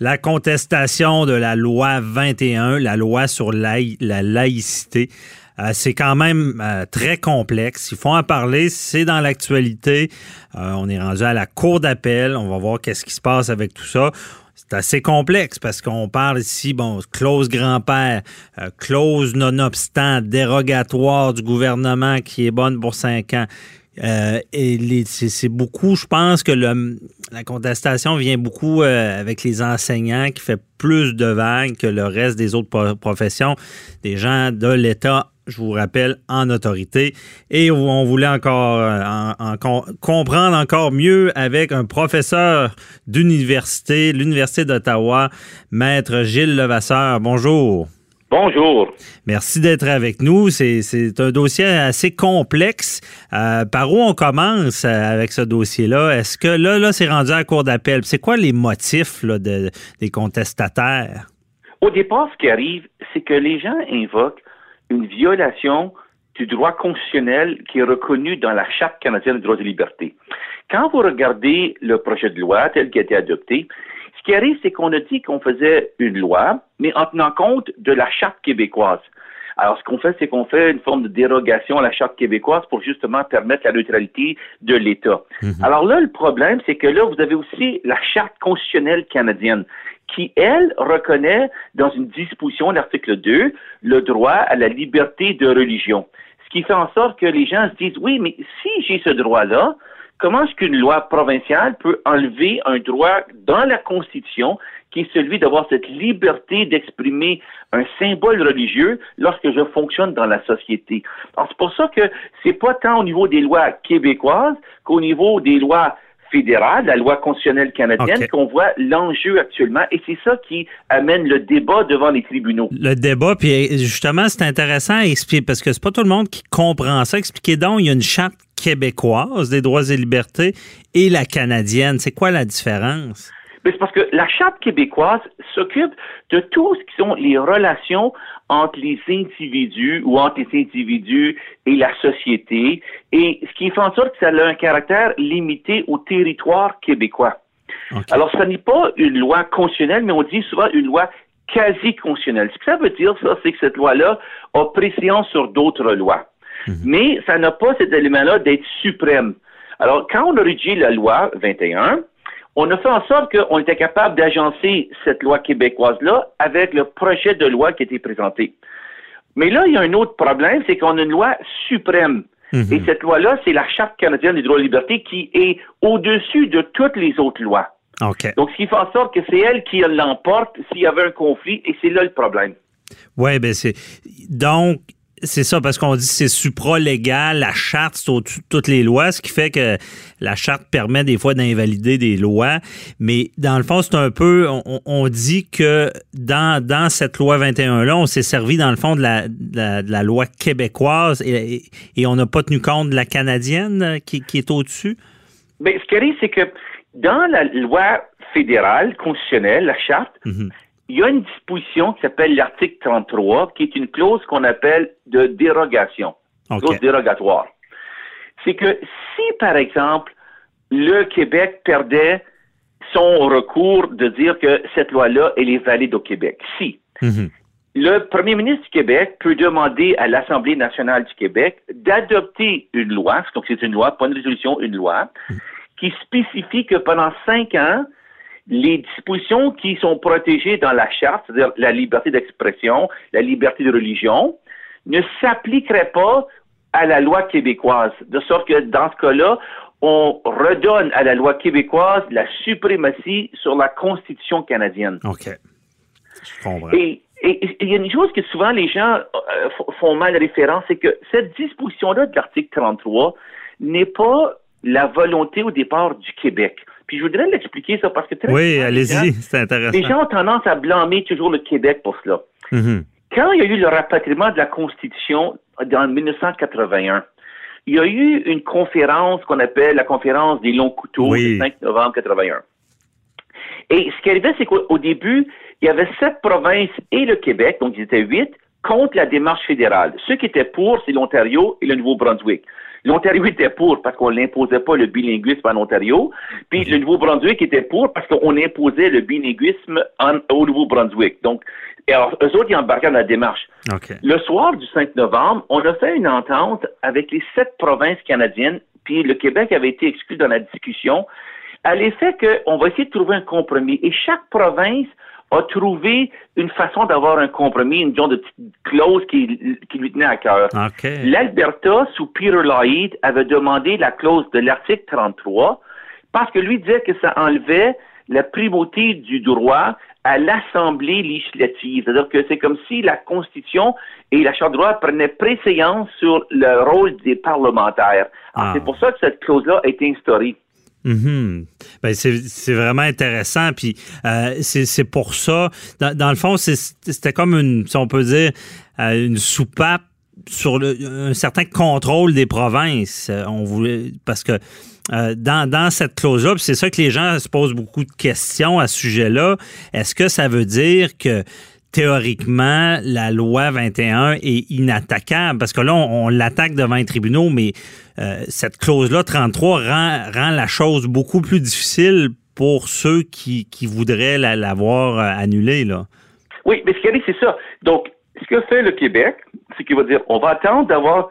La contestation de la loi 21, la loi sur la, laïcité, euh, c'est quand même euh, très complexe. Il faut en parler. C'est dans l'actualité. Euh, on est rendu à la cour d'appel. On va voir qu'est-ce qui se passe avec tout ça. C'est assez complexe parce qu'on parle ici, bon, clause grand-père, clause nonobstant, dérogatoire du gouvernement qui est bonne pour cinq ans. Euh, et c'est beaucoup, je pense que la contestation vient beaucoup euh, avec les enseignants qui fait plus de vagues que le reste des autres professions, des gens de l'État je vous rappelle, en autorité. Et on voulait encore euh, comprendre encore mieux avec un professeur d'université, l'Université d'Ottawa, Maître Gilles Levasseur. Bonjour. Bonjour. Merci d'être avec nous. C'est un dossier assez complexe. Euh, par où on commence euh, avec ce dossier-là? Est-ce que là, là c'est rendu à cour d'appel? C'est quoi les motifs des contestataires? Au départ, ce qui arrive, c'est que les gens invoquent une violation du droit constitutionnel qui est reconnu dans la Charte canadienne des droits et libertés. Quand vous regardez le projet de loi tel qu'il a été adopté, qui arrive, c'est qu'on a dit qu'on faisait une loi, mais en tenant compte de la charte québécoise. Alors, ce qu'on fait, c'est qu'on fait une forme de dérogation à la charte québécoise pour justement permettre la neutralité de l'État. Mhm. Alors là, le problème, c'est que là, vous avez aussi la charte constitutionnelle canadienne qui, elle, reconnaît dans une disposition, l'article 2, le droit à la liberté de religion. Ce qui fait en sorte que les gens se disent, oui, mais si j'ai ce droit-là, comment est-ce qu'une loi provinciale peut enlever un droit dans la Constitution qui est celui d'avoir cette liberté d'exprimer un symbole religieux lorsque je fonctionne dans la société? C'est pour ça que c'est pas tant au niveau des lois québécoises qu'au niveau des lois fédérales, la loi constitutionnelle canadienne, qu'on voit l'enjeu actuellement, et c'est ça qui amène le débat devant les tribunaux. Le débat, puis justement, c'est intéressant à expliquer, parce que c'est pas tout le monde qui comprend ça. Expliquez donc, il y a une charte québécoise des droits et libertés et la canadienne. C'est quoi la différence? c'est parce que la Charte québécoise s'occupe de tout ce qui sont les relations entre les individus ou entre les individus et la société, et ce qui fait en sorte que ça a un caractère limité au territoire québécois. Alors, ce n'est pas une loi constitutionnelle, mais on dit souvent une loi quasi constitutionnelle. Ce que ça veut dire, ça, c'est que cette loi-là a préséance sur d'autres lois. Mhm. Mais ça n'a pas cet élément-là d'être suprême. Alors, quand on a rédigé la loi 21, on a fait en sorte qu'on était capable d'agencer cette loi québécoise-là avec le projet de loi qui était présenté. Mais là, il y a un autre problème, c'est qu'on a une loi suprême. Mhm. Et cette loi-là, c'est la Charte canadienne des droits et libertés qui est au-dessus de toutes les autres lois. Donc, ce qui fait en sorte que c'est elle qui l'emporte s'il y avait un conflit, et c'est là le problème. Oui, ben c'est. Donc, c'est ça, parce qu'on dit que c'est supra-légal, la charte, c'est au-dessus de toutes les lois, ce qui fait que la charte permet des fois d'invalider des lois. Mais dans le fond, c'est un peu, on, dit que dans, dans cette loi 21-là, on s'est servi dans le fond de la, de la, loi québécoise et, et on n'a pas tenu compte de la canadienne qui, qui est au-dessus? Mais ce qui arrive, c'est que dans la loi fédérale constitutionnelle, la charte, mhm il y a une disposition qui s'appelle l'article 33, qui est une clause qu'on appelle de dérogation, clause dérogatoire. C'est que si, par exemple, le Québec perdait son recours de dire que cette loi-là, elle est valide au Québec, si mhm. le premier ministre du Québec peut demander à l'Assemblée nationale du Québec d'adopter une loi, donc c'est une loi, pas une résolution, une loi, mhm. qui spécifie que pendant cinq ans, les dispositions qui sont protégées dans la charte, c'est-à-dire la liberté d'expression, la liberté de religion, ne s'appliqueraient pas à la loi québécoise. De sorte que dans ce cas-là, on redonne à la loi québécoise la suprématie sur la Constitution canadienne. OK. Je comprends. Et il y a une chose que souvent les gens euh, font mal référence, c'est que cette disposition-là de l'article 33 n'est pas la volonté au départ du Québec. Puis je voudrais l'expliquer ça parce que très Oui, allez-y, c'est intéressant. Les gens ont tendance à blâmer toujours le Québec pour cela. Mm-hmm. Quand il y a eu le rapatriement de la Constitution en 1981, il y a eu une conférence qu'on appelle la conférence des longs couteaux le 5 novembre 81. Et ce qui arrivait, c'est qu'au début, il y avait sept provinces et le Québec, donc ils étaient huit, contre la démarche fédérale. Ceux qui étaient pour, c'est l'Ontario et le Nouveau-Brunswick. L'Ontario était pour parce qu'on n'imposait pas le bilinguisme en Ontario, puis le Nouveau-Brunswick était pour parce qu'on imposait le bilinguisme au Nouveau-Brunswick. Donc, alors, eux autres, ils embarquaient dans la démarche. Le soir du 5 novembre, on a fait une entente avec les sept provinces canadiennes, puis le Québec avait été exclu dans la discussion, à l'effet qu'on va essayer de trouver un compromis. Et chaque province a trouvé une façon d'avoir un compromis, une genre de petite clause qui, lui tenait à cœur. L'Alberta, sous Peter Lloyd, avait demandé la clause de l'article 33 parce que lui disait que ça enlevait la primauté du droit à l'Assemblée législative. C'est-à-dire que c'est comme si la Constitution et la Charte de droit prenaient préséance sur le rôle des parlementaires. Ah. C'est pour ça que cette clause-là a été instaurée. Mhm. Ben, c'est vraiment intéressant. Puis euh, c'est pour ça, dans, le fond, c'était comme une, si on peut dire, euh, une soupape sur le, un certain contrôle des provinces. Euh, on voulait parce que dans, dans, cette clause-là, c'est ça que les gens se posent beaucoup de questions à ce sujet-là. Est-ce que ça veut dire que théoriquement, la loi 21 est inattaquable parce que là, on, l'attaque devant les tribunaux, mais euh, cette clause-là, 33, rend, rend la chose beaucoup plus difficile pour ceux qui, qui voudraient l'avoir euh, annulée. Là. Oui, mais ce qui arrive, c'est ça. Donc, ce que fait le Québec, c'est qu'il va dire on va attendre d'avoir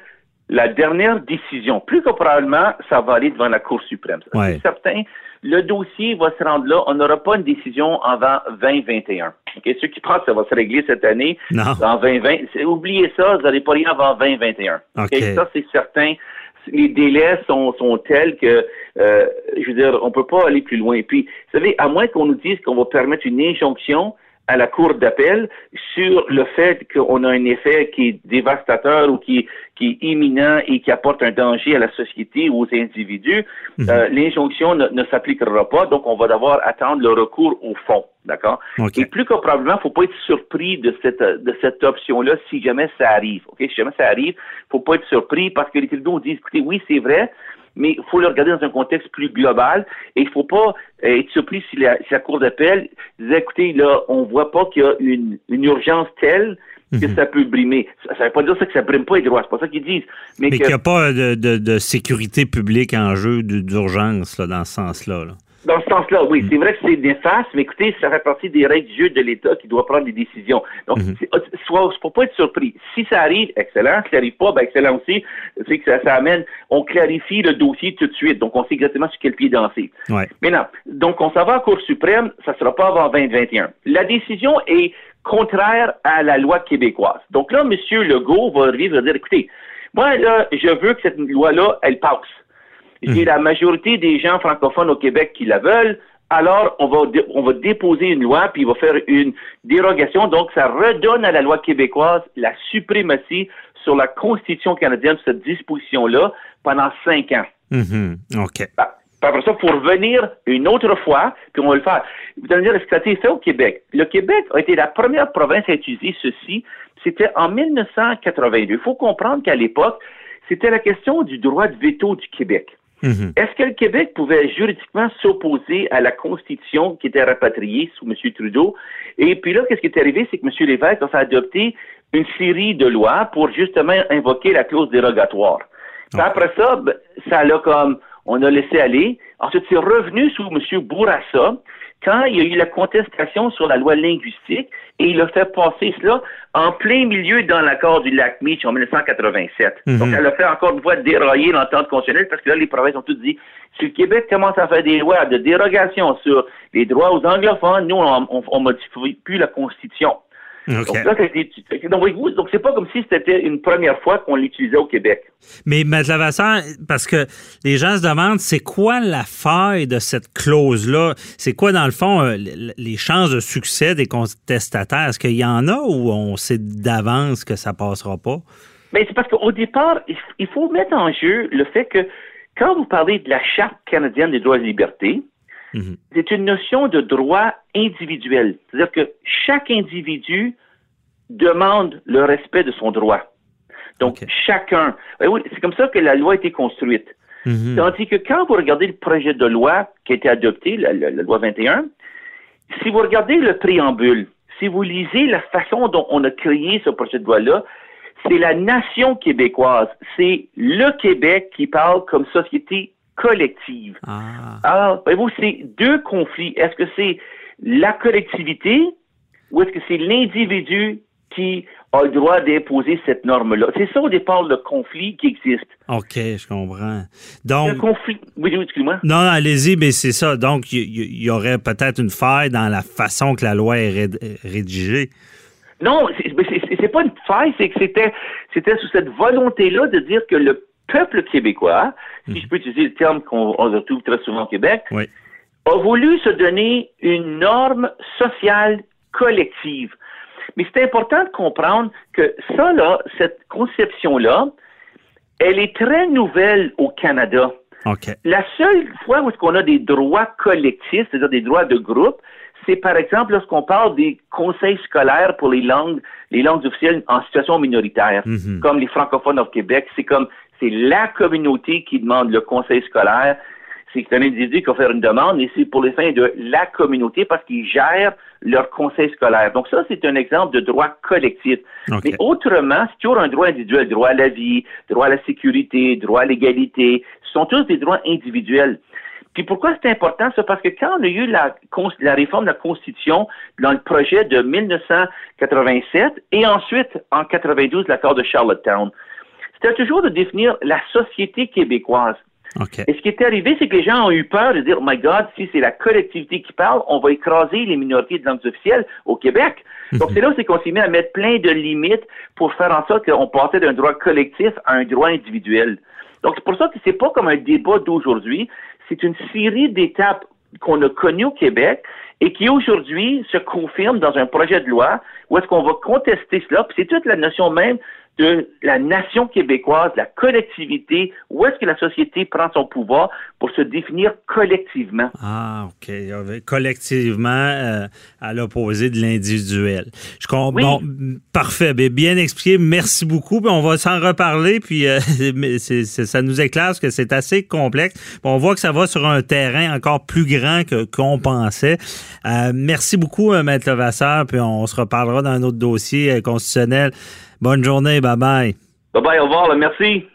la dernière décision. Plus que probablement, ça va aller devant la Cour suprême. C'est certain le dossier va se rendre là. On n'aura pas une décision avant 2021. Okay? Ceux qui pensent que ça va se régler cette année, en 2020, oubliez ça, vous n'allez pas rien avant 2021. Ça, c'est certain. Les délais sont, sont tels que, euh, je veux dire, on peut pas aller plus loin. Puis, vous savez, à moins qu'on nous dise qu'on va permettre une injonction, à la Cour d'appel sur le fait qu'on a un effet qui est dévastateur ou qui, qui est imminent et qui apporte un danger à la société ou aux individus, mhm. euh, l'injonction ne, s'appliquera pas, donc on va devoir attendre le recours au fond. D'accord? Et plus que probablement, faut pas être surpris de cette, de cette option-là si jamais ça arrive. OK? Si jamais ça arrive, faut pas être surpris parce que les tribunaux disent, écoutez, oui, c'est vrai, mais il faut le regarder dans un contexte plus global et il ne faut pas euh, être surpris si la, Cour d'appel disait, écoutez, là, on ne voit pas qu'il y a une, urgence telle que mhm. ça peut brimer. Ça ne veut pas dire ça que ça brime pas les droits, c'est pas ça qu'ils disent. Mais, qu'il n'y a pas de, de, sécurité publique en jeu d'urgence dans ce sens-là. là dans ce sens-là, oui, mm. c'est vrai que c'est néfaste, mais écoutez, ça fait partie des règles du jeu de l'État qui doit prendre des décisions. Donc, mm -hmm. faut pas être surpris. Si ça arrive, excellent. Si ça n'arrive pas, ben excellent aussi. C'est que ça, ça, amène, on clarifie le dossier tout de suite. Donc, on sait exactement sur quel pied danser. Ouais. Maintenant, donc, on s'en va à Cour suprême, ça sera pas avant 2021. La décision est contraire à la loi québécoise. Donc là, M. Legault va arriver et va dire, écoutez, moi, là, je veux que cette loi-là, elle passe. J'ai la majorité des gens francophones au Québec qui la veulent. Alors, on va, on va déposer une loi, puis il va faire une dérogation. Donc, ça redonne à la loi québécoise la suprématie sur la Constitution canadienne cette disposition-là pendant cinq ans. Mm-hmm. OK. Bah, après ça, pour revenir une autre fois, puis on va le faire. Vous allez dire, est-ce que ça a été fait au Québec? Le Québec a été la première province à utiliser ceci. C'était en 1982. Il faut comprendre qu'à l'époque, c'était la question du droit de veto du Québec. Mhm. Est-ce que le Québec pouvait juridiquement s'opposer à la Constitution qui était rapatriée sous M. Trudeau? Et puis là, qu'est-ce qui est arrivé? C'est que M. Lévesque a adopté une série de lois pour justement invoquer la clause dérogatoire. Après ça, ben, ça l'a comme, on a laissé aller. Ensuite, c'est revenu sous M. Bourassa, quand il y a eu la contestation sur la loi linguistique et il a fait passer cela en plein milieu dans l'accord du lac Meach en 1987. Mhm. Donc, elle a fait encore une fois dérailler l'entente constitutionnelle parce que là, les provinces ont toutes dit si le Québec commence à faire des lois de dérogation sur les droits aux anglophones, nous, on, on, modifie plus la Constitution. Donc c'est pas comme si c'était une première fois qu'on l'utilisait au Québec. Mais M. Lavasseur, parce que les gens se demandent, c'est quoi la faille de cette clause-là? C'est quoi, dans le fond, euh, les chances de succès des contestataires? Est-ce qu'il y en a ou on sait d'avance que ça passera pas? Mais c'est parce qu'au départ, il faut mettre en jeu le fait que quand vous parlez de la Charte canadienne des droits et libertés, Mhm. C'est une notion de droit individuel. C'est-à-dire que chaque individu demande le respect de son droit. Donc, chacun. Ben c'est comme ça que la loi a été construite. Mhm. Tandis que quand vous regardez le projet de loi qui a été adopté, la, loi 21, si vous regardez le préambule, si vous lisez la façon dont on a créé ce projet de loi-là, c'est la nation québécoise. C'est le Québec qui parle comme société collective. Ah. Alors, voyez-vous, c'est deux conflits. Est-ce que c'est la collectivité ou est-ce que c'est l'individu qui a le droit d'imposer cette norme-là? C'est ça au départ le conflit qui existe. OK, je comprends. Donc, le conflit. Oui, excuse-moi. Non, allez-y, mais c'est ça. Donc, il y, aurait peut-être une faille dans la façon que la loi est rédigée. Non, c'est pas une faille, c'est que c'était c'était sous cette volonté-là de dire que le peuple québécois, si mhm. je peux utiliser le terme qu'on retrouve très souvent au Québec, a voulu se donner une norme sociale collective. Mais c'est important de comprendre que ça, là, cette conception-là, elle est très nouvelle au Canada. La seule fois où on a des droits collectifs, c'est-à-dire des droits de groupe, c'est par exemple lorsqu'on parle des conseils scolaires pour les langues, les langues officielles en situation minoritaire, mhm. comme les francophones au Québec. C'est comme c'est la communauté qui demande le conseil scolaire c'est un individu qui va faire une demande et c'est pour les fins de la communauté parce qu'ils gèrent leur conseil scolaire. Donc ça, c'est un exemple de droit collectif. Mais autrement, c'est toujours un droit individuel, droit à la vie, droit à la sécurité, droit à l'égalité. Ce sont tous des droits individuels. Puis pourquoi c'est important? C'est parce que quand on a eu la, la réforme de la Constitution dans le projet de 1987 et ensuite en 92 l'accord de Charlottetown, c'était toujours de définir la société québécoise. Et ce qui est arrivé, c'est que les gens ont eu peur de dire, oh my God, si c'est la collectivité qui parle, on va écraser les minorités de langues officielles au Québec. Donc, c'est là où qu'on s'est mis à mettre plein de limites pour faire en sorte qu'on passait d'un droit collectif à un droit individuel. Donc, c'est pour ça que c'est pas comme un débat d'aujourd'hui, c'est une série d'étapes qu'on a connues au Québec et qui aujourd'hui se confirment dans un projet de loi où est-ce qu'on va contester cela. Puis c'est toute la notion même de la nation québécoise, la collectivité, où est-ce que la société prend son pouvoir pour se définir collectivement? Ah, OK. Collectivement, euh, à l'opposé de l'individuel. Je comprends. Bon, parfait. Bien expliqué. Merci beaucoup. On va s'en reparler. Puis euh, ça nous éclaire que c'est assez complexe. on voit que ça va sur un terrain encore plus grand que qu'on pensait. Euh, merci beaucoup, Maître Levasseur. Puis on se reparlera dans un autre dossier constitutionnel. Bonne journée. Bye bye. Bye bye. Au revoir. Merci.